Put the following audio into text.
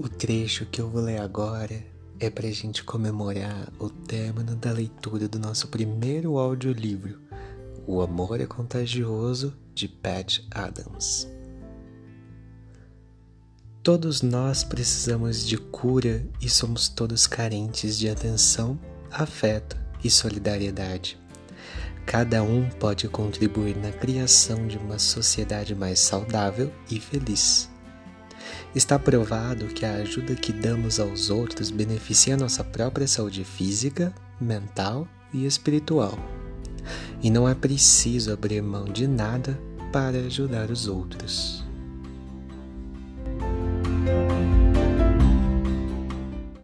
O trecho que eu vou ler agora é para a gente comemorar o término da leitura do nosso primeiro audiolivro, O Amor é Contagioso, de Pat Adams. Todos nós precisamos de cura e somos todos carentes de atenção, afeto e solidariedade. Cada um pode contribuir na criação de uma sociedade mais saudável e feliz. Está provado que a ajuda que damos aos outros beneficia nossa própria saúde física, mental e espiritual. E não é preciso abrir mão de nada para ajudar os outros.